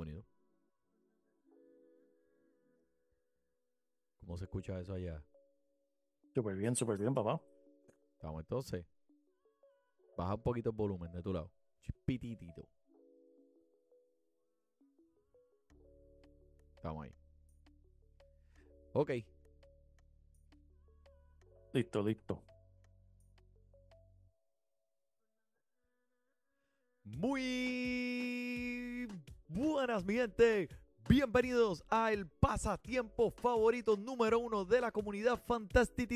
Unidos. ¿Cómo se escucha eso allá? Súper bien, súper bien, papá. Vamos entonces. Baja un poquito el volumen de tu lado. Chipititito. Estamos ahí. Ok. Listo, listo. Muy buenas, mi gente. Bienvenidos a el pasatiempo favorito número uno de la comunidad fantástica.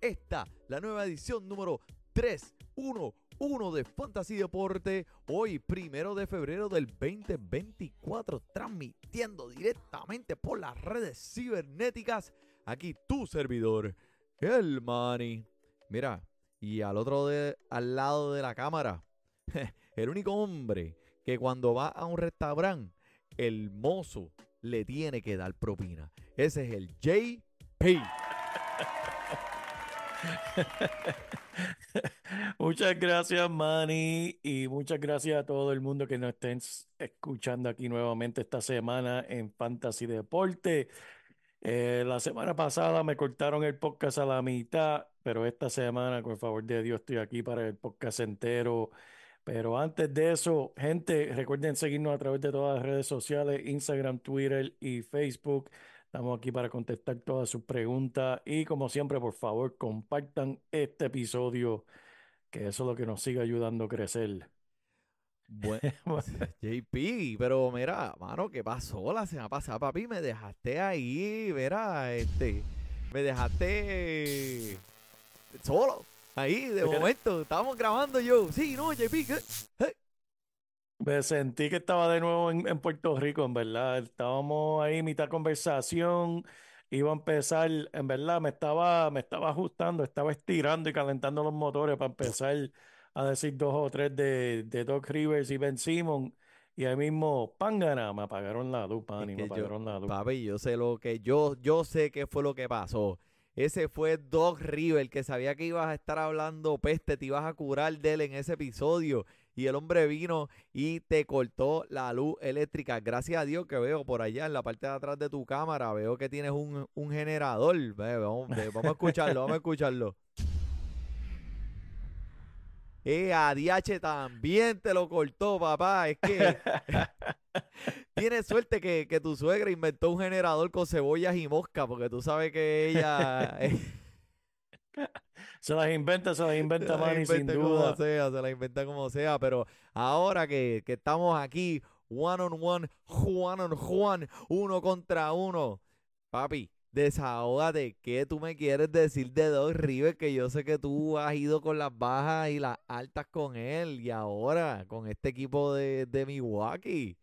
Esta, la nueva edición número 311 de Fantasy Deporte. Hoy, primero de febrero del 2024, transmitiendo directamente por las redes cibernéticas. Aquí tu servidor, el Manny. Mira, y al otro de, al lado de la cámara, el único hombre que cuando va a un restaurante, el mozo le tiene que dar propina. Ese es el JP. muchas gracias, Manny, y muchas gracias a todo el mundo que nos estén escuchando aquí nuevamente esta semana en Fantasy Deporte. Eh, la semana pasada me cortaron el podcast a la mitad, pero esta semana, con el favor de Dios, estoy aquí para el podcast entero. Pero antes de eso, gente, recuerden seguirnos a través de todas las redes sociales, Instagram, Twitter y Facebook. Estamos aquí para contestar todas sus preguntas y como siempre, por favor, compartan este episodio, que eso es lo que nos sigue ayudando a crecer. Bueno, JP, pero mira, mano, ¿qué pasó la semana pasada, papi? Me dejaste ahí, mira, este, me dejaste solo, ahí, de momento, estábamos grabando yo, sí, no, JP, ¿qué? Me sentí que estaba de nuevo en, en, Puerto Rico, en verdad, estábamos ahí, mitad conversación, iba a empezar, en verdad, me estaba, me estaba ajustando, estaba estirando y calentando los motores para empezar a decir dos o tres de, de Doc Rivers y Ben Simon. Y ahí mismo, pangana, me apagaron la luz, pan, y me apagaron yo, la luz. Papi, yo sé lo que, yo, yo sé qué fue lo que pasó. Ese fue Doc Rivers, que sabía que ibas a estar hablando peste, te ibas a curar de él en ese episodio. Y el hombre vino y te cortó la luz eléctrica. Gracias a Dios que veo por allá en la parte de atrás de tu cámara, veo que tienes un, un generador. Vamos, vamos a escucharlo, vamos a escucharlo. Eh, ADH también te lo cortó, papá. Es que tienes suerte que, que, tu suegra inventó un generador con cebollas y mosca, porque tú sabes que ella. se las inventa, se las inventa, Manny, sin duda. Sea, se las inventa como sea, pero ahora que, que estamos aquí, one on one, one on one, uno contra uno, papi, Desahógate, ¿qué tú me quieres decir de Doc Rivers? Que yo sé que tú has ido con las bajas y las altas con él y ahora con este equipo de, de Milwaukee.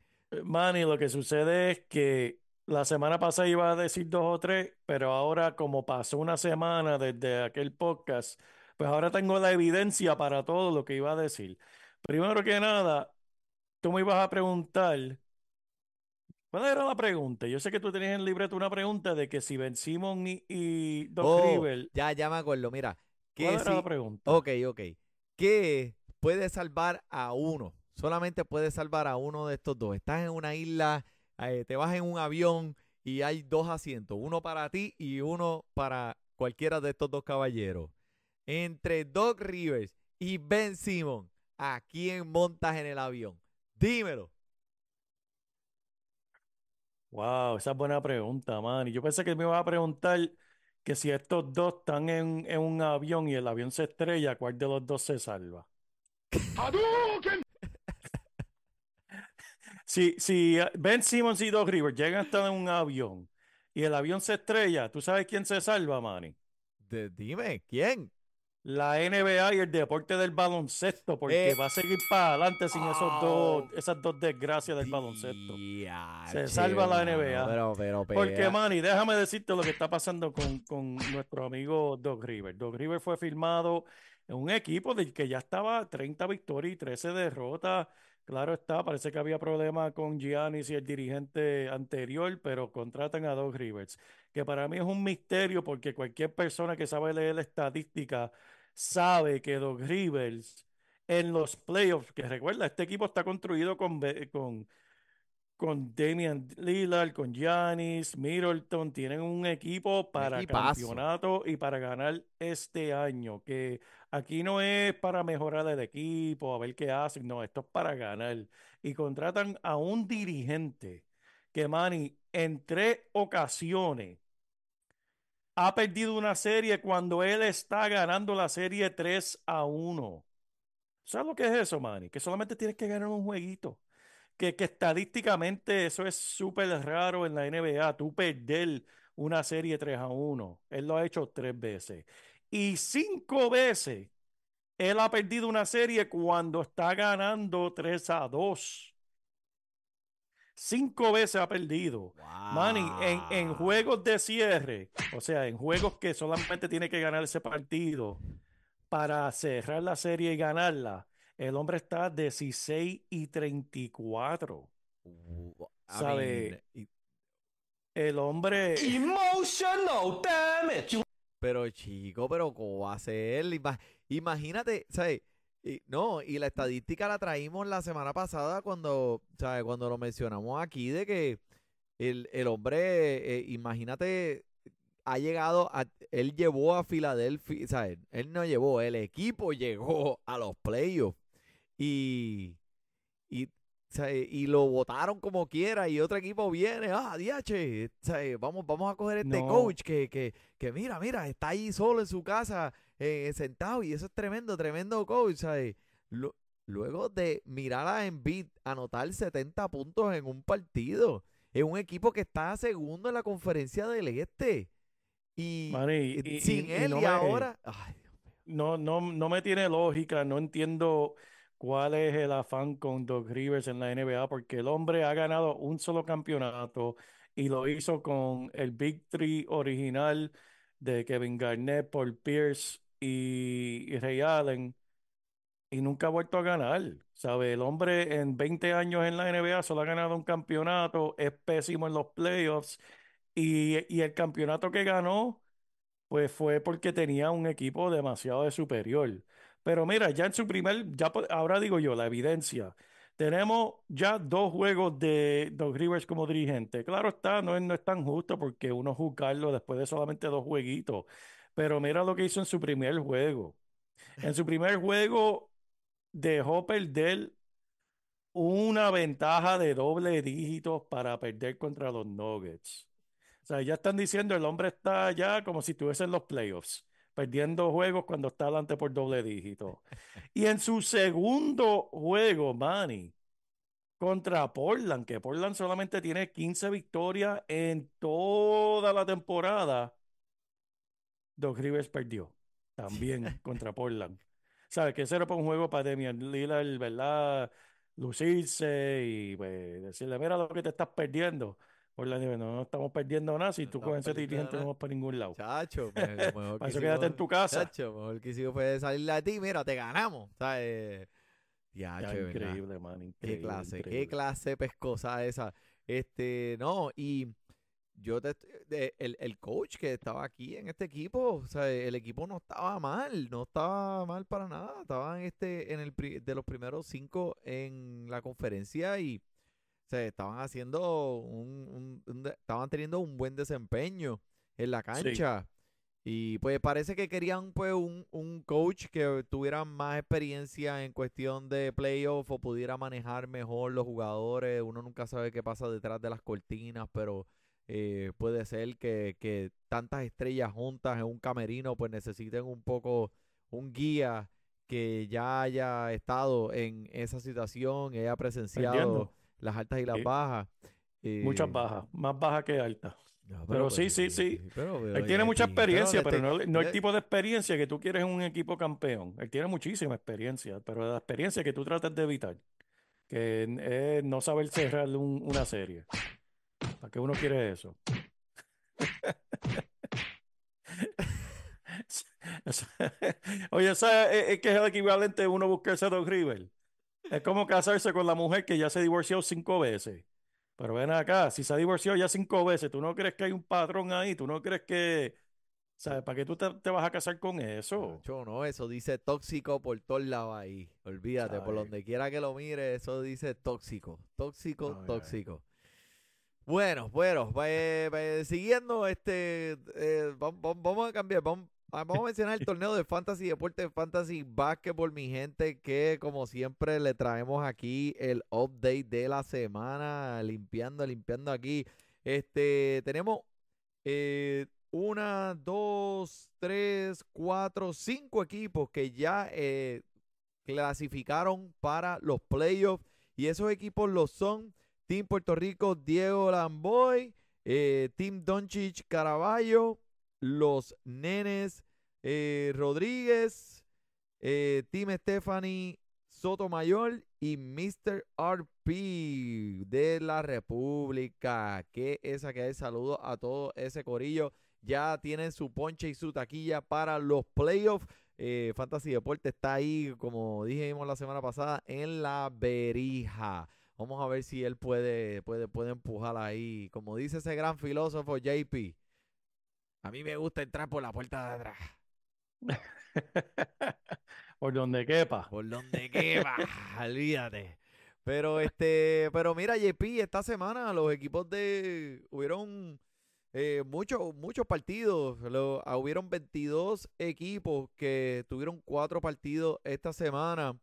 Manny, lo que sucede es que la semana pasada iba a decir dos o tres, pero ahora como pasó una semana desde aquel podcast, pues ahora tengo la evidencia para todo lo que iba a decir. Primero que nada, tú me ibas a preguntar ¿Cuál era la pregunta? Yo sé que tú tenías en libreto una pregunta de que si Ben Simon y, y Doc oh. Ya, ya me acuerdo. Mira. ¿Cuál era si, la pregunta? Ok, ok. ¿Qué puede salvar a uno? Solamente puede salvar a uno de estos dos. Estás en una isla, eh, te vas en un avión y hay dos asientos. Uno para ti y uno para cualquiera de estos dos caballeros. Entre Doc Rivers y Ben Simon, ¿a quién montas en el avión? Dímelo. Wow, esa es buena pregunta, man. Y yo pensé que me iba a preguntar que si estos dos están en, en, un avión y el avión se estrella, ¿cuál de los dos se salva? Si, si Ben Simmons y Doc Rivers llegan a estar en un avión y el avión se estrella, ¿tú sabes quién se salva, Manny? De, dime, ¿quién? la NBA y el deporte del baloncesto, porque Eh, va a seguir para adelante sin esos dos, oh. esas dos desgracias del baloncesto. Se salva la NBA. Pero, pero, Porque, pero- Manny, déjame decirte lo que está pasando con, con nuestro amigo Doc River. Doc River fue firmado en un equipo del que ya estaba 30 victorias y 13 derrotas. Claro está, parece que había problemas con Giannis y el dirigente anterior, pero contratan a Doc Rivers, que para mí es un misterio porque cualquier persona que sabe leer la estadística sabe que Doc Rivers en los playoffs, que recuerda, este equipo está construido con, con, con Damian Lillard, con Giannis, Middleton, tienen un equipo para campeonato y para ganar este año, que aquí no es para mejorar el equipo, a ver qué hacen, no, esto es para ganar. Y contratan a un dirigente que, Manny, en tres ocasiones ha perdido una serie cuando él está ganando la serie 3 a 1. ¿Sabes lo que es eso, Manny? Que solamente tienes que ganar un jueguito. Que, que estadísticamente eso es súper raro en la NBA. Tú perder una serie 3 a 1. Él lo ha hecho tres veces. Y cinco veces él ha perdido una serie cuando está ganando 3 a 2. Cinco veces ha perdido. Manny, en, en, juegos de cierre, o sea, en juegos que solamente tiene que ganar ese partido, para cerrar la serie y ganarla, el hombre está 16 y 34. ¿Sabe? el hombre. Emotional damage. Pero chico, pero ¿cómo va a ser? Imagínate, ¿sabes? no, y la estadística la traímos la semana pasada cuando, ¿sabes? Cuando lo mencionamos aquí de que el, hombre, eh, imagínate ha llegado a, él llevó a Filadelfia, sea, él, no llevó, el equipo llegó a los playoffs y, y, y lo votaron como quiera y otro equipo viene, ah, diache, vamos, vamos a coger este coach que, que, que, mira, mira, está ahí solo en su casa, eh, sentado y eso es tremendo, tremendo coach, ¿sabes? luego de mirar a Embiid anotar 70 puntos en un partido, es un equipo que está segundo en la conferencia del Este. Y, sin él y, ahora. No, no, no me tiene lógica, no entiendo cuál es el afán con Doug Rivers en la NBA, porque el hombre ha ganado un solo campeonato y lo hizo con el Big Three original de Kevin Garnett, Paul Pierce y, Ray Allen y nunca ha vuelto a ganar. ¿Sabe? El hombre en 20 años en la NBA solo ha ganado un campeonato, es pésimo en los playoffs y, el campeonato que ganó, pues fue porque tenía un equipo demasiado de superior. Pero mira, ya en su primer, ya ahora digo yo, la evidencia. Tenemos ya dos juegos de Doug Rivers como dirigente. Claro está, no es, no es tan justo porque uno juzgarlo después de solamente dos jueguitos. Pero mira lo que hizo en su primer juego. En su primer juego dejó perder una ventaja de doble dígitos para perder contra los Nuggets. O sea, ya están diciendo el hombre está ya como si estuviese en los playoffs, perdiendo juegos cuando está adelante por doble dígito. Y en su segundo juego, Manny, contra Portland, que Portland solamente tiene 15 victorias en toda la temporada, Doc Rivers perdió también contra Portland. ¿Sabes? Que ese era para un juego para Demian Lillard, ¿verdad? Lucirse y pues, decirle, mira lo que te estás perdiendo. Por la nieve, no, estamos perdiendo nada. Si tú con ese dirigente no vamos para ningún lado. Chacho, mejor, Para eso quédate en tu casa. Chacho, mejor que si puede salir a ti, mira, te ganamos. ¿Sabes? Ya, increíble, man. Increíble, qué clase, qué clase pescosa esa. Este, no, y yo te, el, el, coach que estaba aquí en este equipo, o sea, el equipo no estaba mal, no estaba mal para nada. Estaban este en el de los primeros cinco en la conferencia y se estaban haciendo un, estaban teniendo un buen desempeño en la cancha. Y pues parece que querían pues un, un, coach que tuviera más experiencia en cuestión de playoff o pudiera manejar mejor los jugadores. Uno nunca sabe qué pasa detrás de las cortinas, pero eh, puede ser que, que, tantas estrellas juntas en un camerino pues necesiten un poco un guía que ya haya estado en esa situación, haya presenciado las altas y las bajas. Muchas eh, bajas, más bajas que altas. pero, sí, sí, sí. él tiene mucha experiencia, pero, no, no, el tipo de experiencia que tú quieres en un equipo campeón. Él tiene muchísima experiencia, pero la experiencia que tú tratas de evitar, que es no saber cerrar una serie. ¿Para qué uno quiere eso? Oye, ¿sabes? Es que es el equivalente de uno buscarse a Doc River. Es como casarse con la mujer que ya se divorció cinco veces. Pero ven acá, si se ha divorciado ya cinco veces, ¿tú no crees que hay un patrón ahí? ¿Tú no crees que, ¿Sabes? ¿Para qué tú te, te vas a casar con eso? Yo no, eso dice tóxico por todos lados ahí. Olvídate, por donde quiera que lo mire, eso dice tóxico. Tóxico, Ay, tóxico. Bueno, bueno, pues, pues, siguiendo, este, eh, vam- vam- vamos, a cambiar, vamos, vamos a mencionar el torneo de Fantasy Deporte Fantasy Basketball, mi gente, que como siempre le traemos aquí el update de la semana, limpiando, limpiando aquí. Este, tenemos eh, una, dos, tres, cuatro, cinco equipos que ya eh, clasificaron para los playoffs. Y esos equipos los son Team Puerto Rico, Diego Lamboy, eh, Team Doncic Caraballo, los Nenes eh, Rodríguez, eh, Team Stephanie Sotomayor y Mr. RP de la República. Que esa que es saludo a todo ese corillo. Ya tienen su ponche y su taquilla para los playoffs. Eh, Fantasy Deporte está ahí, como dijimos la semana pasada, en la berija. Vamos a ver si él puede, puede, puede empujar ahí. Como dice ese gran filósofo JP. A mí me gusta entrar por la puerta de atrás. Por donde quepa. Por donde quema, olvídate. Pero este, pero mira, JP, esta semana los equipos de hubieron eh, muchos muchos partidos. Lo- ah, hubieron 22 equipos que tuvieron cuatro partidos esta semana.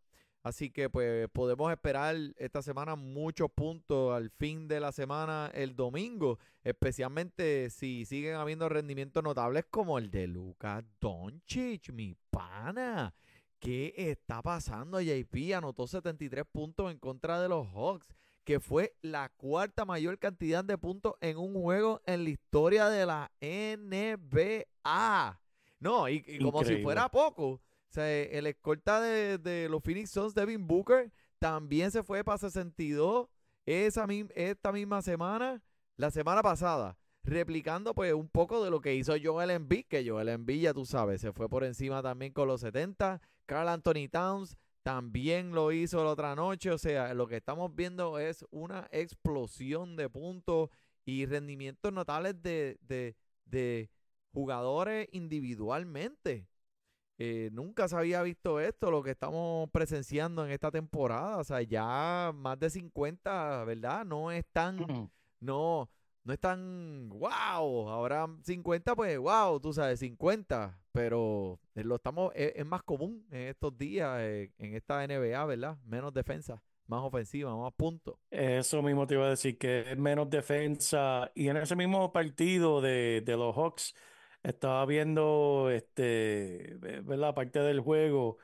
Así que pues podemos esperar esta semana muchos puntos al fin de la semana el domingo, especialmente si siguen habiendo rendimientos notables como el de Lucas Doncic, mi pana. ¿Qué está pasando? JP anotó 73 puntos en contra de los Hawks, que fue la cuarta mayor cantidad de puntos en un juego en la historia de la NBA. No, y, y como si fuera poco, sea, el escolta de, los Phoenix Suns, Devin Booker, también se fue para 62 esa, esta misma semana, la semana pasada replicando pues un poco de lo que hizo Joel Embiid, que Joel Embiid ya tú sabes, se fue por encima también con los 70. Carl Anthony Towns también lo hizo la otra noche, o sea, lo que estamos viendo es una explosión de puntos y rendimientos notables de, de, de jugadores individualmente. Eh, nunca se había visto esto, lo que estamos presenciando en esta temporada. O sea, ya más de 50, ¿verdad? No es tan, no, no es tan wow. Ahora 50, pues wow, tú sabes, 50. Pero lo estamos, es, es más común en estos días, eh, en esta NBA, ¿verdad? Menos defensa, más ofensiva, más puntos. Eso mismo te iba a decir, que es menos defensa. Y en ese mismo partido de, de los Hawks, estaba viendo, este, ve- ¿verdad? Parte del juego.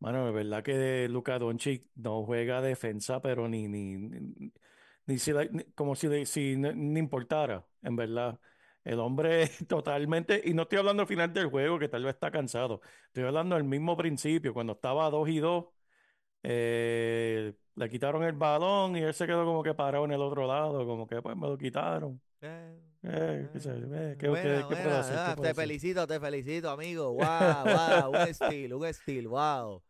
Mano, es verdad que Luka Doncic no juega defensa, pero ni, ni, ni, ni si como si, le- si no, ni importara, en verdad. El hombre totalmente, y no estoy hablando al final del juego, que tal vez está cansado. Estoy hablando al mismo principio, cuando estaba 2 y 2. Eh, le quitaron el balón y él se quedó como que parado en el otro lado, como que pues me lo quitaron. Eh, qué eh, ¿qué- Buena, qué- qué puedo buena, hacer? ¿Qué ah, puedo te hacer? felicito, te felicito, amigo. Wow, wow, un estilo, un estilo, wow.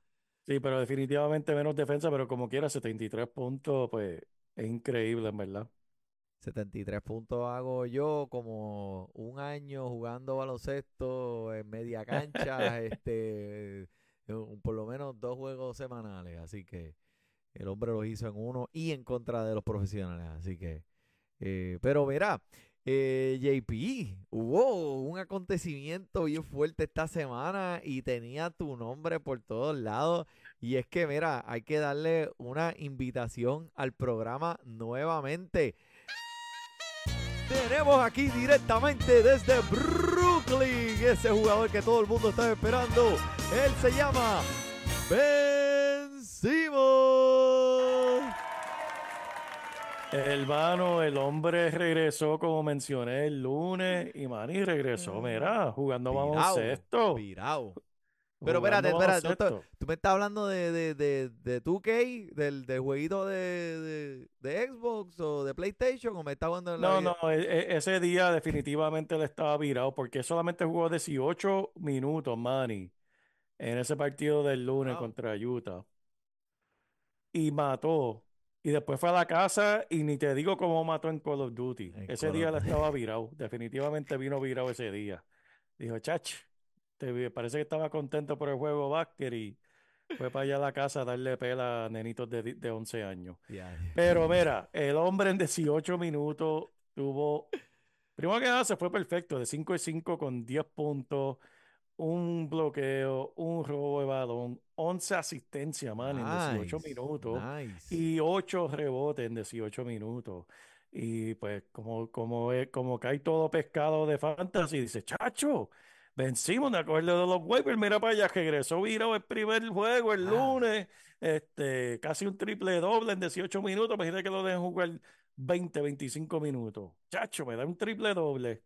Sí, pero definitivamente menos defensa, pero como quiera, 73 puntos, pues es increíble, en verdad. 73 puntos hago yo como un año jugando baloncesto en media cancha, este, un- por lo menos dos juegos semanales, así que el hombre lo hizo en uno y en contra de los profesionales, así que, eh, pero verá, eh, JP, hubo un acontecimiento bien fuerte esta semana y tenía tu nombre por todos lados. Y es que, mira, hay que darle una invitación al programa nuevamente. Tenemos aquí directamente desde Brooklyn ese jugador que todo el mundo está esperando. Él se llama Ben Simmons. Hermano, el hombre regresó, como mencioné, el lunes, y Manny regresó, mira, jugando baloncesto. virao. Pero espérate, espérate, ¿tú, tú me estás hablando de, de, de, de 2K, del, del jueguito de, de, de Xbox o de PlayStation, o me estás hablando de la No, vida? no, e- e- ese día definitivamente le estaba virado porque solamente jugó 18 minutos, Manny, en ese partido del lunes Wow. contra Utah. Y mató. Y después fue a la casa y ni te digo cómo mató en Call of Duty. En Ese Call día of Duty. estaba virado. Definitivamente vino virado ese día. Dijo, chach, te parece que estaba contento por el juego básquet y fue para allá a la casa a darle pela a nenitos de, de 11 años. Pero mira, el hombre en 18 minutos tuvo, primero que nada se fue perfecto, de 5 y 5 con 10 puntos, un bloqueo, un robo de balón, 11 asistencias, man, en 18 Nice, minutos nice. y 8 rebotes en 18 minutos. Y pues como, como, es- como cae todo pescado de fantasy, dice, chacho, vencimos de acuerdo de los waivers, mira para allá, regresó virado el primer juego el Ah. lunes, este, casi un triple doble en 18 minutos, imagínate que lo dejen jugar 20, 25 minutos. Chacho, me da un triple doble.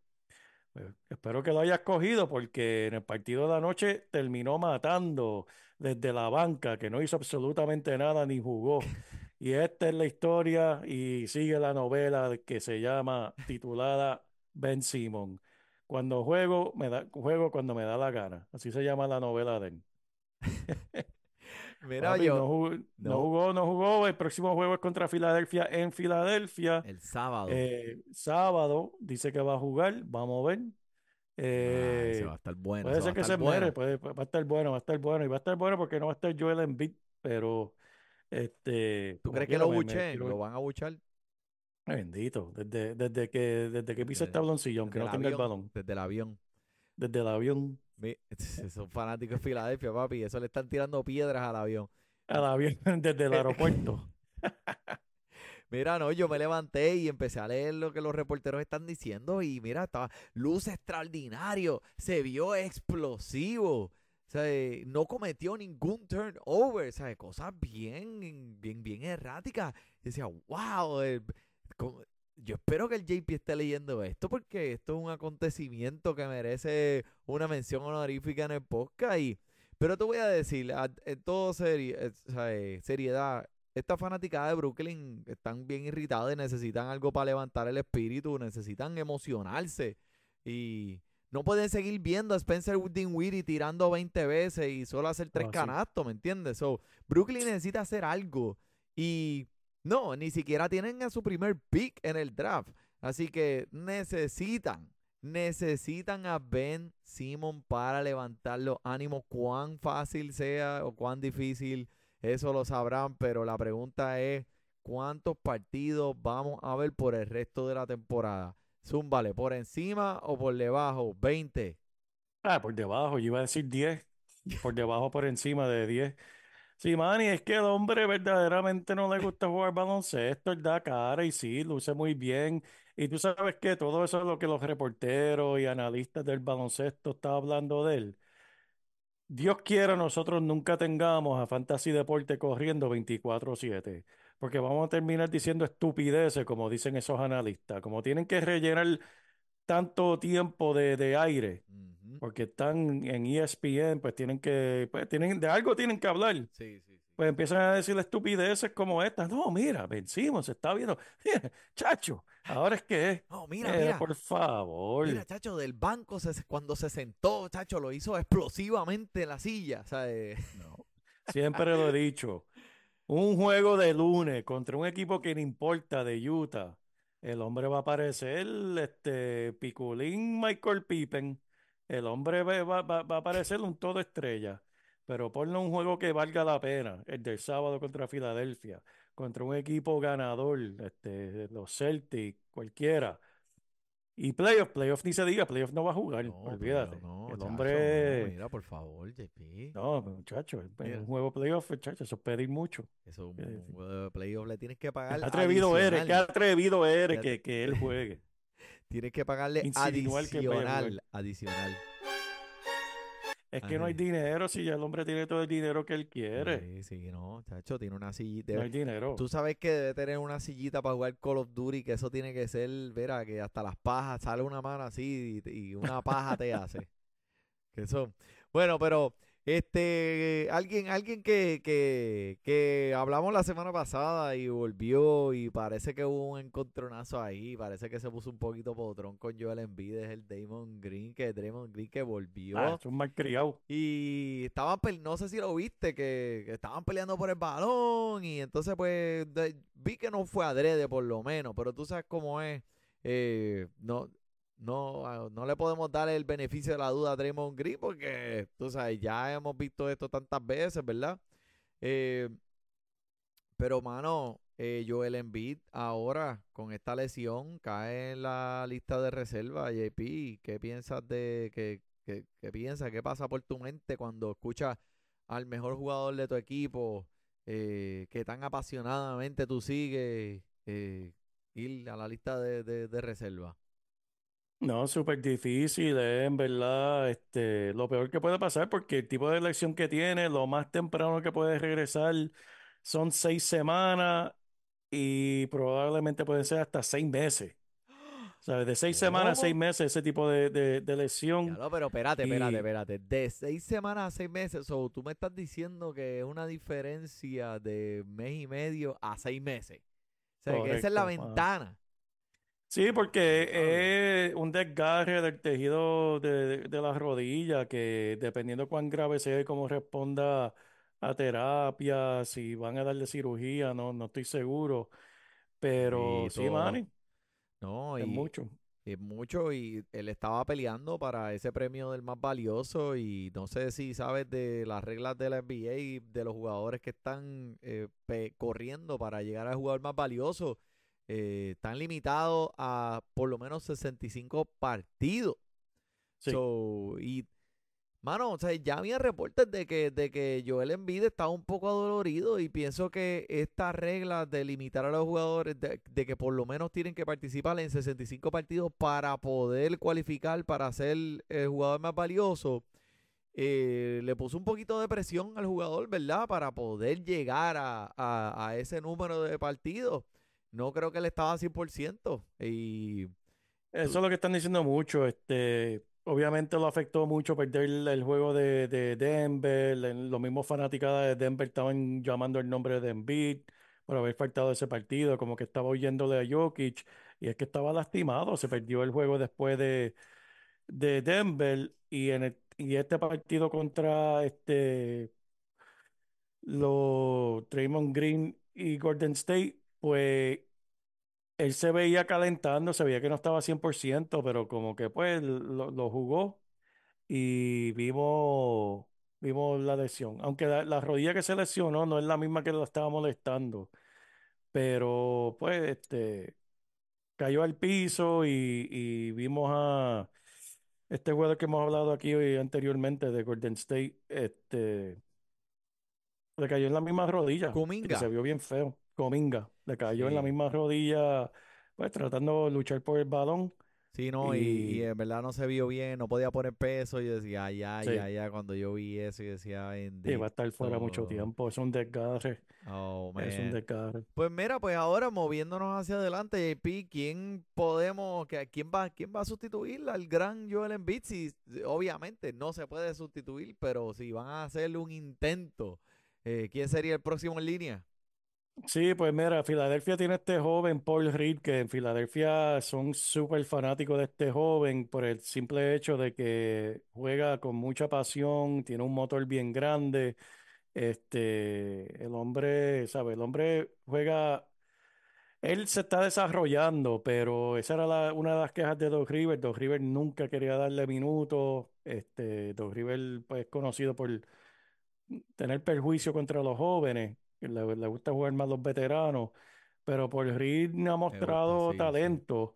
Pues, espero que lo hayas cogido porque en el partido de anoche terminó matando desde la banca, que no hizo absolutamente nada ni jugó. Y esta es la historia y sigue la novela que se llama titulada Ben Simon. Cuando juego, me da, juego cuando me da la gana. Así se llama la novela de. Mira, Papi, yo, no jugó, no no. jugó, no jugó. El próximo juego es contra Filadelfia en Filadelfia. el sábado. Eh, sábado dice que va a jugar. Vamos a ver. Ah, ese Eh, va a estar bueno. Puede ser que se muere, puede, va a estar bueno, va a estar bueno, y va a estar bueno porque no va a estar Joel Embiid, pero este, ¿Tú crees que lo buchen? ¿Lo van a buchar? Bendito, desde, desde que, desde que pisa el Desde- tabloncillo, aunque no el tenga el balón, Desde el avión. desde el avión Son fanáticos de Filadelfia, papi. Eso le están tirando piedras al avión. al avión, desde el aeropuerto. Mira, no, yo me levanté y empecé a leer lo que los reporteros están diciendo y mira, estaba luz extraordinario, se vio explosivo, o sea, eh, no cometió ningún turnover, o sea, cosas bien, bien, bien erráticas. Y decía, wow, eh, co- yo espero que el JP esté leyendo esto porque esto es un acontecimiento que merece una mención honorífica en el podcast. Y, pero te voy a decir, a- en todo seri- eh, o sea, eh, seriedad, esta fanaticada de Brooklyn están bien irritadas y necesitan algo para levantar el espíritu, necesitan emocionarse y no pueden seguir viendo a Spencer Dinwiddie tirando 20 veces y solo hacer tres así. canastos, ¿me entiendes? So, Brooklyn necesita hacer algo y no, ni siquiera tienen a su primer pick en el draft, así que necesitan necesitan a Ben Simon para levantar los ánimos, cuán fácil sea o cuán difícil eso lo sabrán, pero la pregunta es, ¿cuántos partidos vamos a ver por el resto de la temporada? Zúmbale, ¿por encima o por debajo? 20. Ah, por debajo, yo iba a decir 10, por debajo, por encima de 10. Sí, Manny, es que el hombre verdaderamente no le gusta jugar baloncesto, él da cara y sí, luce muy bien. Y tú sabes que todo eso es lo que los reporteros y analistas del baloncesto están hablando de él. Dios quiera nosotros nunca tengamos a Fantasy Deporte corriendo 24/7, porque vamos a terminar diciendo estupideces, como dicen esos analistas, como tienen que rellenar tanto tiempo de, de aire, porque están en ESPN, pues tienen que, pues tienen, de algo tienen que hablar. Sí, sí, sí. Pues empiezan a decir estupideces como estas. No, mira, vencimos, se está viendo. Chacho, ahora es que es. No, mira, Eh, mira. por favor. Mira, chacho, del banco se- cuando se sentó, chacho, lo hizo explosivamente en la silla. Eh, No, siempre lo he dicho. Un juego de lunes contra un equipo que no importa de Utah. El hombre va a aparecer, este, Piculín Michael Pippen. El hombre va, va- va- a aparecer un todo estrella. Pero ponle un juego que valga la pena. El del sábado contra Filadelfia. Contra un equipo ganador, este, los Celtics, cualquiera. Y playoff, playoff ni se diga, playoff no va a jugar. no, olvídate. no, El hombre. mira, por favor, JP. No, muchacho, un juego playoff, muchacho, eso es pedir mucho. Eso, ¿Qué un decir? juego de playoff le tienes que pagar atrevido eres, qué adicional. atrevido eres que, que él juegue. Tienes que pagarle Insinuar que vaya a jugar. adicional. Es que no hay Ay. dinero si ya el hombre tiene todo el dinero que él quiere. Sí, sí, no, chacho, tiene una sillita. No hay dinero. Tú sabes que debe tener una sillita para jugar Call of Duty, que eso tiene que ser, verá, que hasta las pajas sale una mano así y, y una paja te hace. Que eso. Bueno, pero este alguien, alguien que, que, que hablamos la semana pasada y volvió y parece que hubo un encontronazo ahí, parece que se puso un poquito potrón con Joel Embiid, es el Damon Green, que Damon Green que volvió. Ah, es un malcriado. Y estaban, no sé si lo viste, que, que estaban peleando por el balón. Y entonces, pues, de- vi que no fue adrede por lo menos. Pero tú sabes cómo es. eh, no, no, ah, no le podemos dar el beneficio de la duda a Draymond Green porque, tú sabes, ya hemos visto esto tantas veces, ¿verdad? Eh, pero, mano, eh, Joel Embiid ahora con esta lesión cae en la lista de reserva. JP, ¿qué piensas de qué, qué, qué piensas? ¿Qué pasa por tu mente cuando escuchas al mejor jugador de tu equipo eh, que tan apasionadamente tú sigues eh, ir a la lista de, de, de reserva? No, súper difícil, eh, en verdad, este, lo peor que puede pasar porque el tipo de elección que tiene, lo más temprano que puede regresar son seis semanas y probablemente pueden ser hasta seis meses. ¿Sabes? De seis semanas a seis ¿Cómo? meses ese tipo de, de, de Ya lesión. lo, pero espérate, espérate, Y espérate. De seis semanas a seis meses, o tú me estás diciendo que es una diferencia de mes y medio a seis meses. O sea, que esa es la correcto. ajá. ventana. Sí, porque es un desgarre del tejido de, de, la rodilla que dependiendo cuán grave sea y cómo responda a terapia, si van a darle cirugía, no, no estoy seguro. Pero sí, Bendito. Manny, No, es y mucho. es mucho. Y él estaba peleando para ese premio del más valioso. Y no sé si sabes de las reglas de la NBA y de los jugadores que están eh, pe- corriendo para llegar al jugador más valioso. Eh, están limitados a por lo menos 65 partidos. Sí. So, y, mano, o sea, ya había reportes de que, de que Joel Embiid estaba un poco adolorido y pienso que esta regla de limitar a los jugadores, de, de que por lo menos tienen que participar en 65 partidos para poder cualificar para ser el jugador más valioso, eh, le puso un poquito de presión al jugador, ¿verdad? Para poder llegar a, a- a ese número de partidos. No creo que él estaba a 100%. Y Eso es lo que están diciendo mucho. Este, obviamente lo afectó mucho perder el, juego de, de Denver. Los mismos fanáticos de Denver estaban llamando el nombre de Embiid por haber faltado ese partido, como que estaba oyéndole a Jokic. Y es que estaba lastimado. Se perdió el juego después de, de Denver. Y, en el- y este partido contra este, los Draymond Green y Golden State, pues él se veía calentando, se veía que no estaba 100%, pero como que pues lo, lo jugó y vimos, vimos la lesión. Aunque la, la rodilla que se lesionó no es la misma que lo estaba molestando, pero pues este, cayó al piso y, y vimos a este jugador que hemos hablado aquí hoy anteriormente de Golden State, este, le cayó en la misma rodilla y se vio bien feo. Cominga, le cayó en la Sí. misma rodilla, pues tratando de luchar por el balón. Sí, no, y, y Y en verdad no se vio bien, no podía poner peso. Yo decía, ay, ay, sí, ay, ay, cuando yo vi eso, yo decía, y va a estar fuera mucho bendito. tiempo. Es un desgarre, Oh, es un man. desgarre. Pues mira, pues ahora moviéndonos hacia adelante, JP, ¿quién podemos, que, quién va, quién va a sustituir al gran Joel Embiid? Si, obviamente no se puede sustituir, pero si van a hacerle un intento, eh, ¿quién sería el próximo en línea? Sí, pues mira, Filadelfia tiene este joven Paul Reed, que en Filadelfia son súper fanáticos de este joven por el simple hecho de que juega con mucha pasión, tiene un motor bien grande. Este, el hombre, ¿sabe? El hombre juega, él se está desarrollando, pero esa era una de las quejas de Doc Rivers. Doc Rivers nunca quería darle minutos. Este, Doc Rivers, pues, es conocido por tener perjuicio contra los jóvenes, le, le gusta jugar más los veteranos, pero Paul Reed ha Me gusta, mostrado sí, sí. talento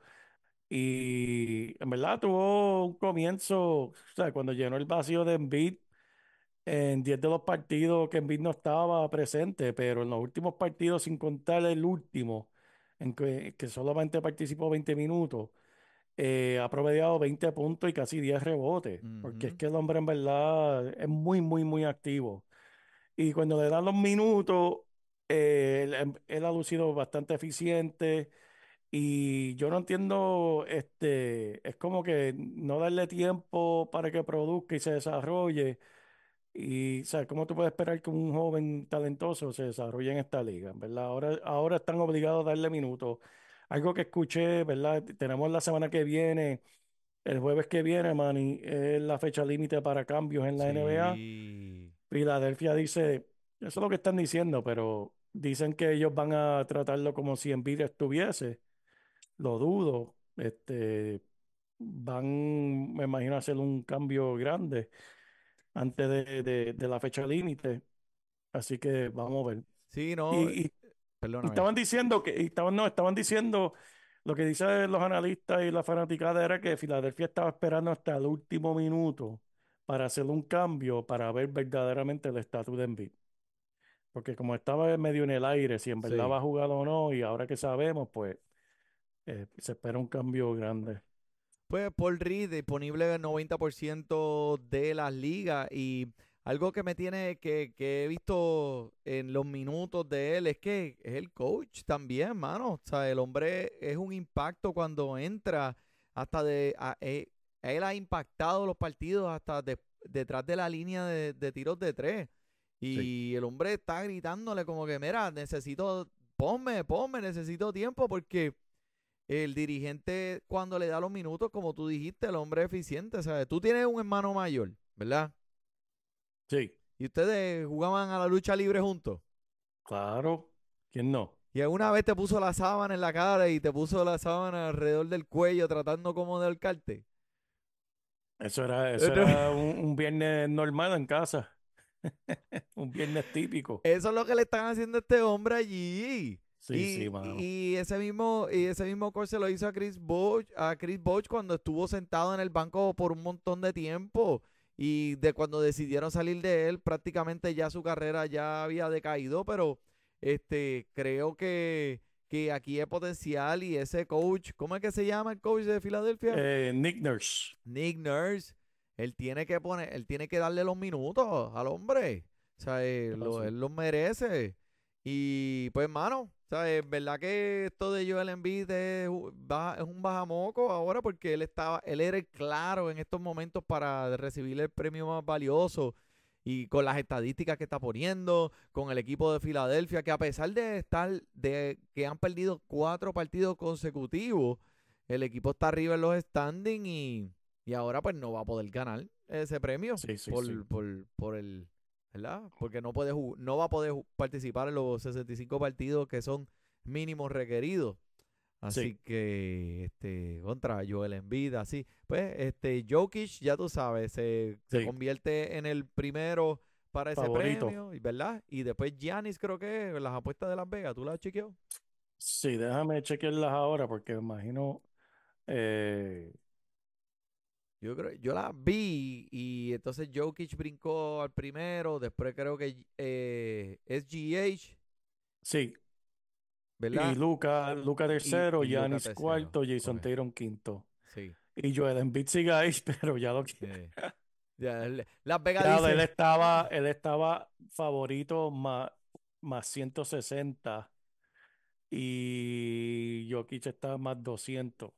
y en verdad tuvo un comienzo, o sea, cuando llenó el vacío de Embiid en 10 de los partidos que Embiid no estaba presente, pero en los últimos partidos, sin contar el último, en que, que solamente participó 20 minutos, eh, ha promediado 20 puntos y casi 10 rebotes, porque es Ujú. que el hombre en verdad es muy, muy, muy activo. Y cuando le dan los minutos, eh, él, em- él ha lucido bastante eficiente. Y yo no entiendo, este, es como que no darle tiempo para que produzca y se desarrolle. Y, o sea, ¿cómo tú puedes esperar que un joven talentoso se desarrolle en esta liga? ¿Verdad? Ahora, ahora están obligados a darle minutos. Algo que escuché, ¿verdad? Tenemos la semana que viene, el jueves que viene, Manny, es la fecha límite para cambios en la NBA. Filadelfia dice, eso es lo que están diciendo, pero dicen que ellos van a tratarlo como si Embiid estuviese. Lo dudo. Este, van, me imagino, a hacer un cambio grande antes de, de- de la fecha límite. Así que vamos a ver. Sí, no, Y, y- y perdóname. estaban diciendo que, y estaban, no, estaban diciendo, lo que dicen los analistas y la fanaticada era que Filadelfia estaba esperando hasta el último minuto para hacer un cambio para ver verdaderamente el estatus de Embiid. Porque como estaba medio en el aire, si en verdad Sí. va a jugar o no, y ahora que sabemos, pues eh, se espera un cambio grande. Pues Paul Reed disponible en el 90% de las ligas y algo que me tiene que, que he visto en los minutos de él es que es el coach también, mano. O sea, el hombre es un impacto cuando entra hasta de... a- eh, él ha impactado los partidos hasta de- detrás de la línea de, de tiros de tres. Y el hombre está gritándole como que, mira, necesito, ponme, ponme, necesito tiempo porque el dirigente cuando le da los minutos, como tú dijiste, el hombre es eficiente, ¿sabes? Tú tienes un hermano mayor, ¿verdad? Sí, Y ustedes jugaban a la lucha libre juntos. claro. ¿Quién no? Y alguna vez te puso la sábana en la cara y te puso la sábana alrededor del cuello tratando como de ahorcarte. Eso era, eso era un, un viernes normal en casa. Un viernes típico. Eso es lo que le están haciendo a este hombre allí. Sí, y, sí, mano. y ese mismo y ese mismo coach se lo hizo a Chris Bosh, a Chris Bosh cuando estuvo sentado en el banco por un montón de tiempo y de cuando decidieron salir de él prácticamente ya su carrera ya había decaído, pero este creo que que aquí hay potencial y ese coach, ¿cómo es que se llama el coach de Filadelfia? Eh, Nick Nurse. Nick Nurse, él tiene que poner, él tiene que darle los minutos al hombre. O sea, él, lo- él los merece. Y pues, mano, o sea, es verdad que esto de Joel Embiid es, baja- es un bajamoco ahora porque él estaba, él era el claro en estos momentos para recibir el premio más valioso. Y con las estadísticas que está poniendo, con el equipo de Filadelfia, que a pesar de estar, de que han perdido cuatro partidos consecutivos, el equipo está arriba en los standings y, y ahora pues no va a poder ganar ese premio Sí, sí, por, sí. por, por el, ¿verdad? Porque no puede no va a poder participar en los 65 partidos que son mínimos requeridos. Así Sí. que este contra Joel Embiid, así, pues este Jokic, ya tú sabes, se, se convierte en el primero para ese Favorito. premio, ¿verdad? Y después Giannis creo que las apuestas de Las Vegas, ¿tú las has chequeado? Sí, déjame chequearlas ahora porque me imagino. eh, Yo creo, yo la vi y entonces Jokic brincó al primero, después creo que eh, SGH, sí, ¿verdad? y Luca, Luca tercero, y Luka Giannis tercero, cuarto, Jason. Tatum quinto. Sí. Y Joel Embiid sigue ahí, pero ya lo que. eh. Ya, Las Vegas Ya, dice, él estaba, él estaba favorito más, más 160 y Jokic estaba más 200.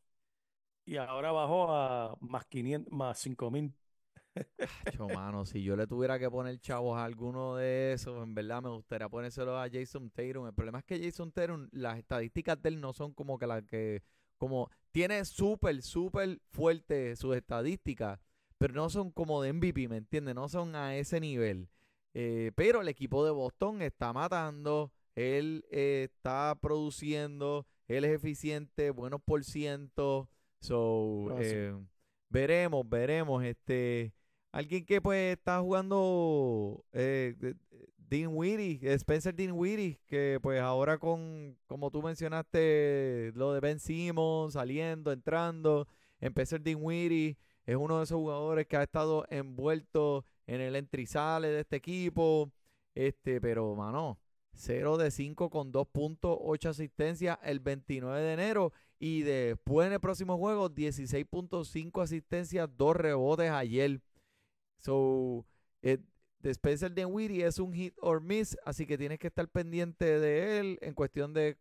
Y ahora bajó a más 500, más 5000. "Acho, mano, si yo le tuviera que poner chavos a alguno de esos, en verdad me gustaría ponérselo a Jason Tatum. El problema es que Jason Tatum, las estadísticas de él no son como que las que, como, tiene súper, súper fuerte sus estadísticas, pero no son como de MVP, ¿me entiendes? No son a ese nivel. Eh, pero el equipo de Boston está matando, él eh, está produciendo, él es eficiente, buenos por ciento. So, Ah, eh, veremos, veremos. Este, alguien que pues está jugando eh, de- Dean Weedy, Spencer Dean Weedy, que pues ahora con, como tú mencionaste, lo de Ben Simmons saliendo, entrando, Spencer Dean Weedy es uno de esos jugadores que ha estado envuelto en el entrizale de este equipo. Este, pero mano, 0 de 5 con 2.8 asistencias el 29 de enero. Y después en el próximo juego, 16.5 asistencias, 2 rebotes ayer. So, eh, de Spencer Dinwiddie es un hit or miss, así que tienes que estar pendiente de él en cuestión de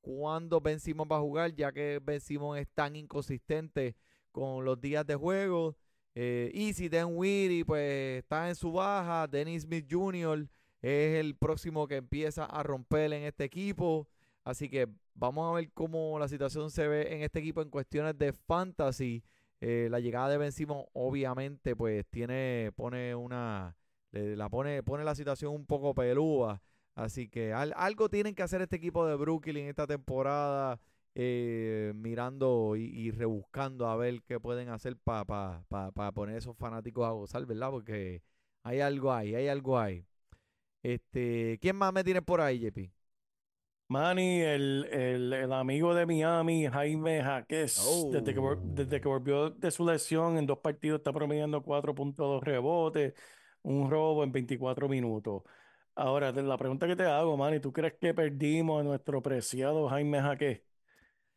cuándo Ben Simmons va a jugar, ya que Ben Simmons es tan inconsistente con los días de juego. Eh, y si pues está en su baja, Dennis Smith Jr. es el próximo que empieza a romper en este equipo. Así que vamos a ver cómo la situación se ve en este equipo en cuestiones de fantasy. Eh, la llegada de Ben Simmons obviamente pues tiene, pone una, le- la pone, pone la situación un poco pelúa. Así que al- algo tienen que hacer este equipo de Brooklyn esta temporada eh, mirando y, y rebuscando a ver qué pueden hacer para pa, pa, pa poner esos fanáticos a gozar, ¿verdad? Porque hay algo ahí, hay algo ahí. Este, ¿quién más me tiene por ahí, JP? Manny, el, el, el amigo de Miami, Jaime Jaquez, desde que, vol- desde que Oh. volvió de su lesión en dos partidos está promediando 4.2 rebotes, un robo en 24 minutos. Ahora, la pregunta que te hago, Manny, ¿tú crees que perdimos a nuestro preciado Jaime Jaquez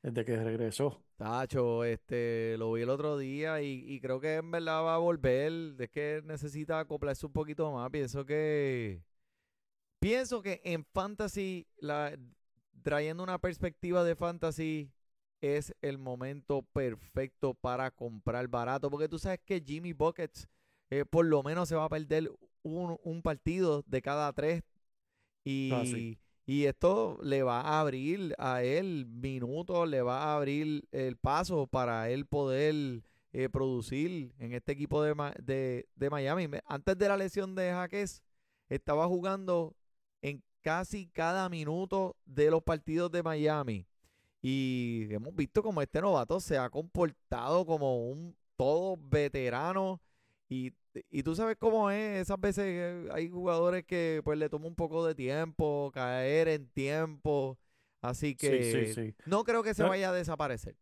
desde que regresó? Tacho, este, lo vi el otro día y, y creo que en verdad va a volver. Es que necesita acoplarse un poquito más. Pienso que, pienso que en fantasy, la, trayendo una perspectiva de fantasy, es el momento perfecto para comprar barato. Porque tú sabes que Jimmy Buckets, eh, por lo menos se va a perder un, un partido de cada tres Ah, sí. y, y esto le va a abrir a él minutos, le va a abrir el paso para él poder eh, producir en este equipo de, de, de Miami. Antes de la lesión de Jaques, estaba jugando casi cada minuto de los partidos de Miami. Y hemos visto como este novato se ha comportado como un todo veterano. Y, y tú sabes cómo es, esas veces eh, hay jugadores que pues le toma un poco de tiempo, caer en tiempo. Así Sí, que sí, sí. no creo que se vaya a desaparecer.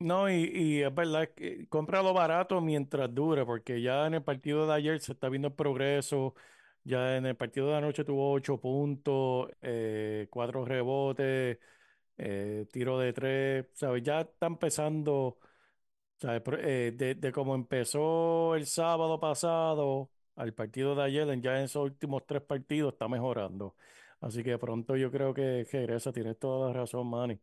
No, y, y es verdad que cómpralo barato mientras dure, porque ya en el partido de ayer se está viendo el progreso. Ya en el partido de anoche tuvo ocho puntos, eh, cuatro rebotes, eh, tiro de tres, ¿sabes? Ya está empezando, ¿sabes? Eh, de, de cómo empezó el sábado pasado al partido de ayer, ya en esos últimos tres partidos está mejorando. Así que pronto yo creo que regresa, tienes toda la razón, Manny.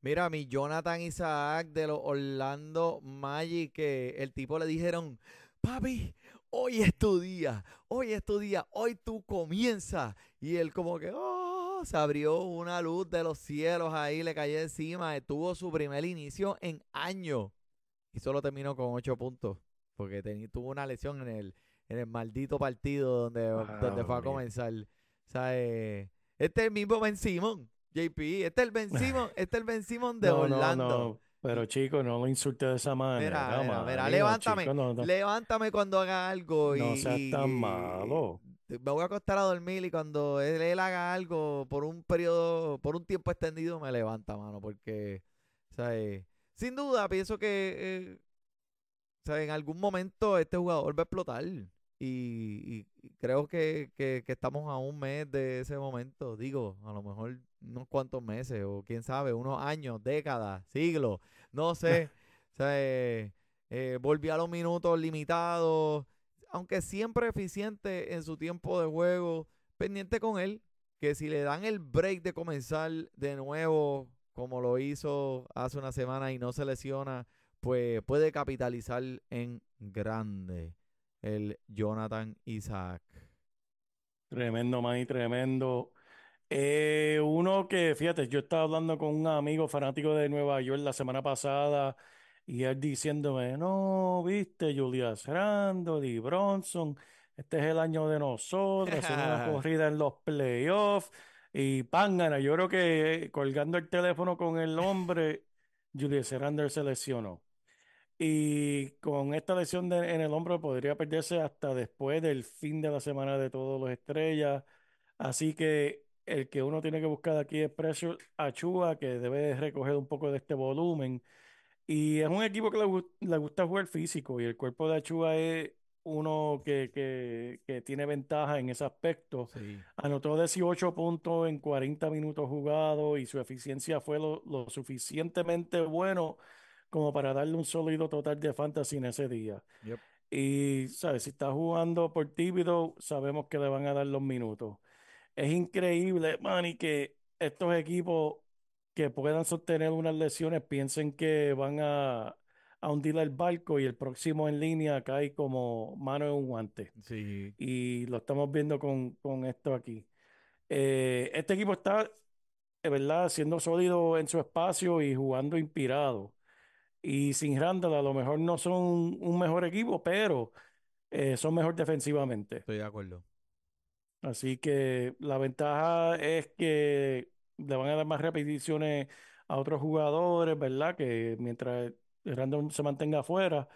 Mira, mi Jonathan Isaac de los Orlando Magic, que el tipo le dijeron, papi, hoy es tu día, hoy es tu día, hoy tú comienzas. Y él como que, oh, se abrió una luz de los cielos ahí, le cayó encima, tuvo su primer inicio en años y solo terminó con ocho puntos, porque tuvo una lesión en el, en el maldito partido donde, donde fue a comenzar. O sea, eh, este es el mismo Ben Simon, JP, este es el Ben Simon, este es el Ben Simon de No, no, Orlando. no, pero chico, no lo insulte de esa manera, Mira, mira, levántame, chico, no, no, levántame cuando haga algo y, no seas tan y- malo. me voy a acostar a dormir y cuando él, él haga algo por un periodo, por un tiempo extendido, me levanta, mano, porque, eh, sin duda, pienso que, eh, sea, en algún momento este jugador va a explotar y, y- creo que, que- que estamos a un mes de ese momento, digo, a lo mejor unos cuantos meses o quién sabe, unos años, décadas, siglos, no sé, o sea, eh, eh, volvió a los minutos limitados, aunque siempre eficiente en su tiempo de juego, pendiente con él, que si le dan el break de comenzar de nuevo, como lo hizo hace una semana y no se lesiona, pues puede capitalizar en grande el Jonathan Isaac. Tremendo, man, tremendo. Eh, uno que, fíjate, yo estaba hablando con un amigo fanático de Nueva York la semana pasada y él diciéndome, no, viste, Julius Randle Bronson, este es el año de nosotros, hacer una corrida en los playoffs y pángana. Yo creo que eh, colgando el teléfono con el hombre, Julius Randle se lesionó. Y con esta lesión de- en el hombro podría perderse hasta después del fin de la semana de todos los estrellas. Así que el que uno tiene que buscar aquí es Pressure Achua, que debe recoger un poco de este volumen. Y es un equipo que le, gu- le gusta jugar físico y el cuerpo de Achua es uno que, que, que tiene ventaja en ese aspecto. Sí. Anotó 18 puntos en 40 minutos jugados y su eficiencia fue lo, lo suficientemente bueno como para darle un sólido total de fantasy en ese día. Yep. Y, ¿sabes? Si está jugando por Tíbido, sabemos que le van a dar los minutos. Es increíble, Manny, que estos equipos que puedan sostener unas lesiones piensen que van a, a hundir el barco y el próximo en línea cae como mano en un guante. Sí. Y lo estamos viendo con, con esto aquí. Eh, este equipo está, de verdad, siendo sólido en su espacio y jugando inspirado. Y sin Randall a lo mejor no son un mejor equipo, pero eh, son mejor defensivamente. Estoy de acuerdo. Así que la ventaja es que le van a dar más repeticiones a otros jugadores, ¿verdad? Que mientras Randall se mantenga afuera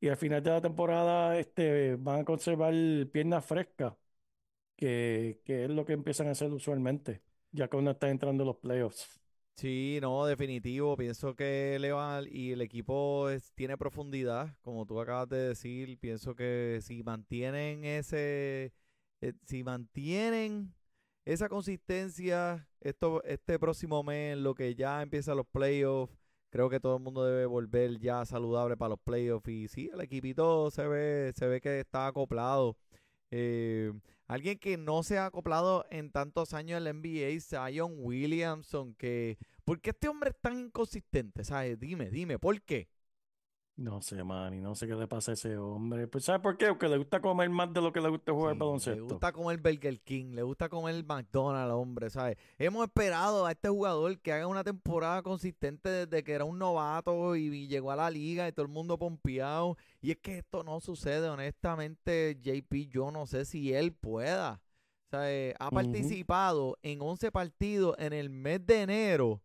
y al final de la temporada este, van a conservar piernas frescas, que, que es lo que empiezan a hacer usualmente, ya que uno está entrando en los playoffs. Sí, no, definitivo. Pienso que Leval y el equipo tiene profundidad, como tú acabas de decir. Pienso que si mantienen ese, eh, si mantienen esa consistencia, esto, este próximo mes, lo que ya empiezan los playoffs, creo que todo el mundo debe volver ya saludable para los playoffs. Y sí, el equipito se ve, se ve que está acoplado. Eh, alguien que no se ha acoplado en tantos años en la NBA, Zion Williamson, que ¿por qué este hombre es tan inconsistente? ¿Sabes? Dime, dime, ¿por qué? No sé, Manny, no sé qué le pasa a ese hombre. Pues, ¿sabes por qué? Porque le gusta comer más de lo que le gusta jugar Sí, baloncesto. Le gusta comer Burger King, le gusta comer McDonald's, hombre, ¿sabes? Hemos esperado a este jugador que haga una temporada consistente desde que era un novato y, y llegó a la liga y todo el mundo pompeado. Y es que esto no sucede, honestamente, JP, yo no sé si él pueda. Eh, ha Ujú. participado en 11 partidos en el mes de enero.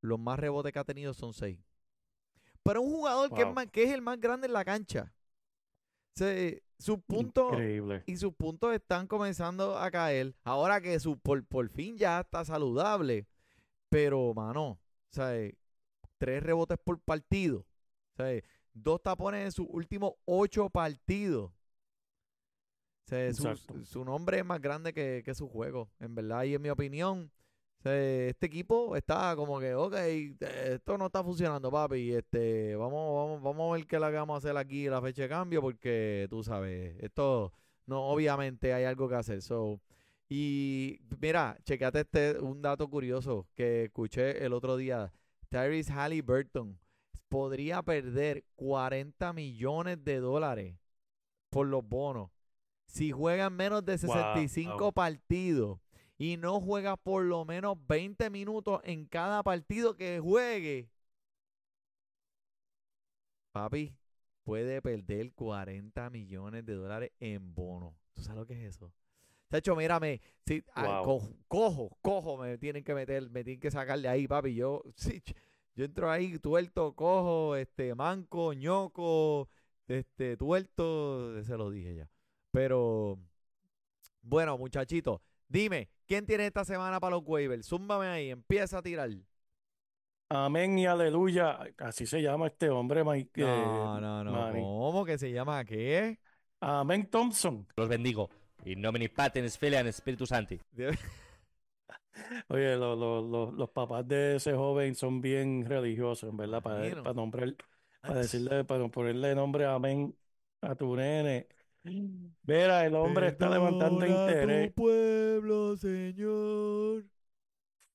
Los más rebotes que ha tenido son 6. Pero un jugador que, es Wow. más- que es el más grande en la cancha. Eh, sus puntos Increíble. y sus puntos están comenzando a caer. Ahora que su por, por fin ya está saludable. Pero, mano, sea, eh, tres rebotes por partido. Sea, eh, dos tapones en sus últimos ocho partidos. Su, su nombre es más grande que, que su juego, en verdad. Y en mi opinión, este equipo está como que, ok, eh, esto no está funcionando, papi. Este, vamos, vamos, vamos a ver qué le vamos a hacer aquí la fecha de cambio, porque tú sabes, esto no, obviamente hay algo que hacer. So, y mira, checate este un dato curioso que escuché el otro día. Tyrese Halliburton podría perder 40 millones de dólares por los bonos si juegan menos de 65 Wow. partidos y no juega por lo menos 20 minutos en cada partido que juegue. Papi, puede perder 40 millones de dólares en bonos. ¿Tú sabes lo que es eso? Tacho, mírame, si, cojo, cojo, cojo, me tienen que meter, me tienen que sacar de ahí, papi. Yo, ch- yo entro ahí tuerto, cojo, este, manco, ñoco, este, tuerto, se lo dije ya. Pero, bueno, muchachito, dime, ¿quién tiene esta semana para los waivers? Zúmbame ahí, empieza a tirar. Amén y aleluya. Así se llama este hombre, Mike. No, eh, no, no, Manny. ¿cómo que se llama qué? Amén Thompson. Los bendigo. In nomine Patens, Filian, Spiritus Santi. Oye, lo- lo- lo- los papás de ese joven son bien religiosos, en verdad, para nombrar, para decirle, para ponerle nombre Amén a tu nene. Mira, el hombre está levantando interés. tu pueblo, Señor.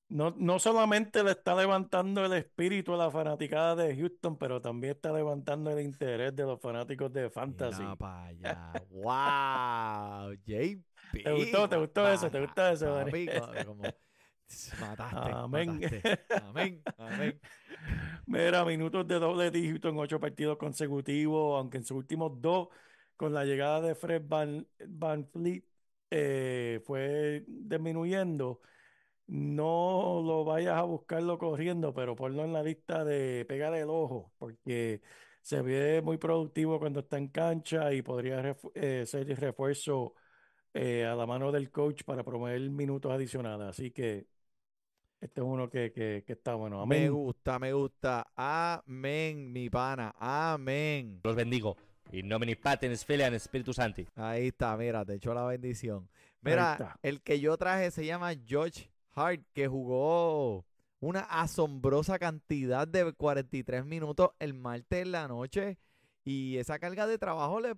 No, no solamente le está levantando el espíritu a la fanaticada de Houston, pero también está levantando el interés de los fanáticos de Fantasy. Mira allá. wow, JP. ¿Te gustó? ¿Te gustó eso? ¿Te gustó eso, como, mataste, Amén. mataste. Amén, amén. Mira, minutos de doble dígito en ocho partidos consecutivos, aunque en sus últimos dos, con la llegada de Fred Van, Van Fleet, eh, fue disminuyendo. No lo vayas a buscarlo corriendo, pero ponlo en la lista de pegar el ojo, porque se ve muy productivo cuando está en cancha y podría eh, ser el refuerzo eh, a la mano del coach para promover minutos adicionales. Así que este es uno que, que, que está bueno. Me gusta, me gusta. Amén, mi pana. Amén. Los bendigo. In nomine Patens, Filian, Spiritus Santi. Ahí está, mira, te echó la bendición. Mira, el que yo traje se llama George Hart, que jugó una asombrosa cantidad de 43 minutos el martes en la noche. Y esa carga de trabajo le,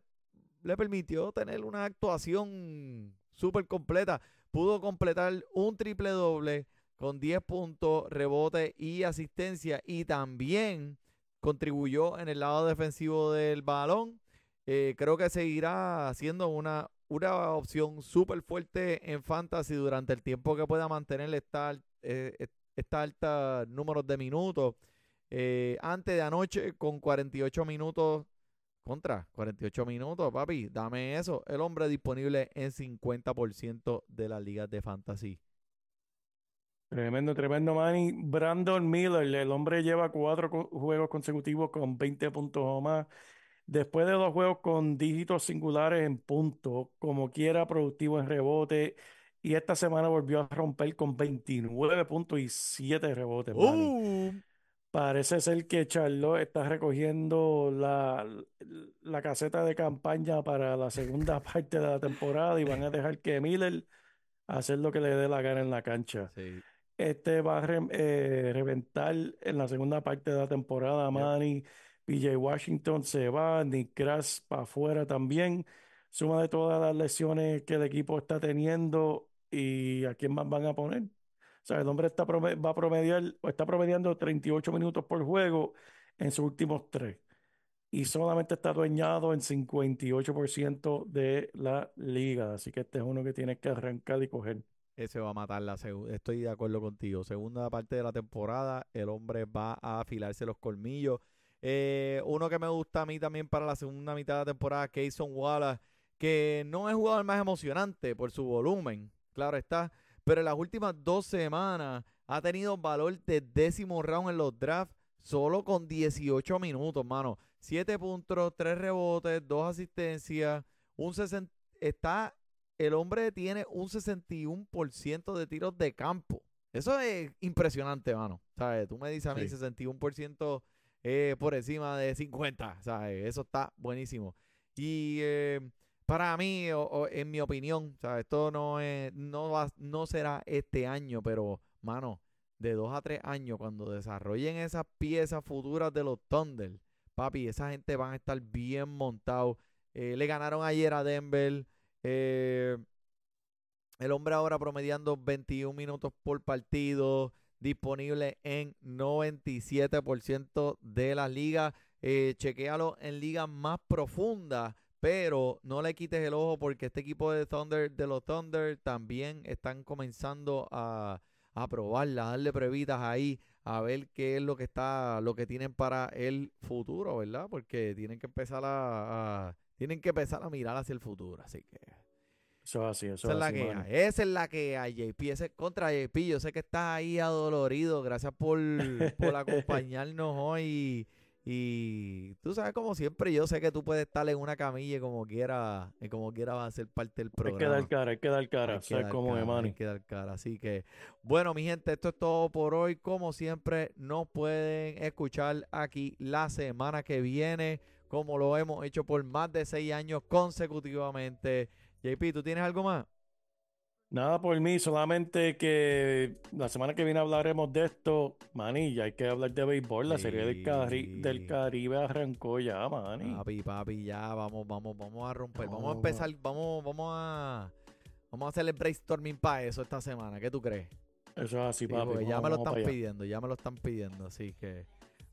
le permitió tener una actuación súper completa. Pudo completar un triple doble con 10 puntos, rebote y asistencia. Y también contribuyó en el lado defensivo del balón. Eh, creo que seguirá siendo una, una opción súper fuerte en fantasy durante el tiempo que pueda mantener esta, eh, alta números de minutos. Eh, antes de anoche, con 48 minutos, contra 48 minutos, papi, dame eso. El hombre disponible en 50% de las ligas de fantasy. Tremendo, tremendo, Manny. Brandon Miller, el hombre lleva cuatro juegos consecutivos con 20 puntos o más. Después de dos juegos con dígitos singulares en puntos, como quiera, productivo en rebote. Y esta semana volvió a romper con 29 puntos y 7 rebotes. Uh, Parece ser que Charlotte está recogiendo la, la caseta de campaña para la segunda parte de la temporada y van a dejar que Miller hacer lo que le dé la gana en la cancha. sí. Este va a re- eh, reventar en la segunda parte de la temporada. Manny, PJ Washington se va, Nick Crash para afuera también. Suma de todas las lesiones que el equipo está teniendo y a quién más van a poner. O sea, el hombre está va a promediar está promediando 38 minutos por juego en sus últimos tres. Y solamente está adueñado en 58% de la liga. Así que este es uno que tiene que arrancar y coger. Ese va a matar la. Estoy de acuerdo contigo. Segunda parte de la temporada, el hombre va a afilarse los colmillos. Eh, uno que me gusta a mí también para la segunda mitad de la temporada, Kayson Wallace, que no es jugador más emocionante por su volumen, claro está, pero en las últimas dos semanas ha tenido valor de décimo round en los drafts solo con 18 minutos, mano. 7 puntos, 3 rebotes, 2 asistencias, un 60, está el hombre tiene un 61% de tiros de campo. Eso es impresionante, mano. ¿Sabes? Tú me dices a mí Sí. 61% eh, por encima de 50. ¿Sabes? Eso está buenísimo. Y eh, para mí, o- en mi opinión, ¿sabes? Esto no, es, no, va, no será este año, pero, mano, de dos a tres años, cuando desarrollen esas piezas futuras de los Thunder, papi, esa gente van a estar bien montados. Eh, le ganaron ayer a Denver. El hombre ahora promediando 21 minutos por partido, disponible en 97% de las ligas. Eh, chequéalo en ligas más profundas, pero no le quites el ojo porque este equipo de Thunder, de los Thunder, también están comenzando a, a probarla, a darle pruebitas ahí, a ver qué es lo que está, lo que tienen para el futuro, ¿verdad? Porque tienen que empezar a, a- tienen que empezar a mirar hacia el futuro, así que Eso es así, eso esa es la así, que hay. Esa es la que hay, JP. Ese es contra JP. Yo sé que estás ahí adolorido. Gracias por, por acompañarnos hoy. Y tú sabes, como siempre, yo sé que tú puedes estar en una camilla y como quiera, y como quiera va a ser parte del Hay que programa. dar cara, hay que dar Hay cara. que ¿Sabes dar cómo es, cara, hay que dar cara. Así que, bueno, mi gente, esto es todo por hoy. Como siempre, nos pueden escuchar aquí la semana que viene, como lo hemos hecho por más de seis años consecutivamente. JP, ¿tú tienes algo más? Nada por mí, solamente que la semana que viene hablaremos de esto, Manny, ya hay que hablar de béisbol, la serie del, Cari- del Sí. Caribe arrancó ya, Manny. Papi, papi, ya vamos, vamos, vamos a romper. Vamos a Vamos, empezar, vamos, vamos a vamos a hacer el brainstorming para eso esta semana. ¿Qué tú crees? Eso es así, Sí, papi. porque ya vamos- me lo vamos están pidiendo, ya me lo están pidiendo. Así que,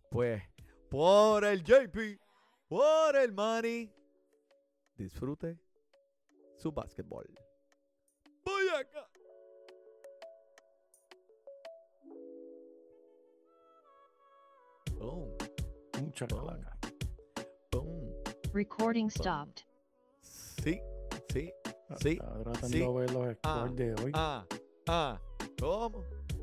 pues, por el JP, por el money, disfrute su básquetbol. Voy acá. Boom, Mucha calaca. boom. Recording stopped. Sí, sí, sí. Estaba tratando sí. de ver los scores Ah, de hoy. Ah, ah, ¿cómo?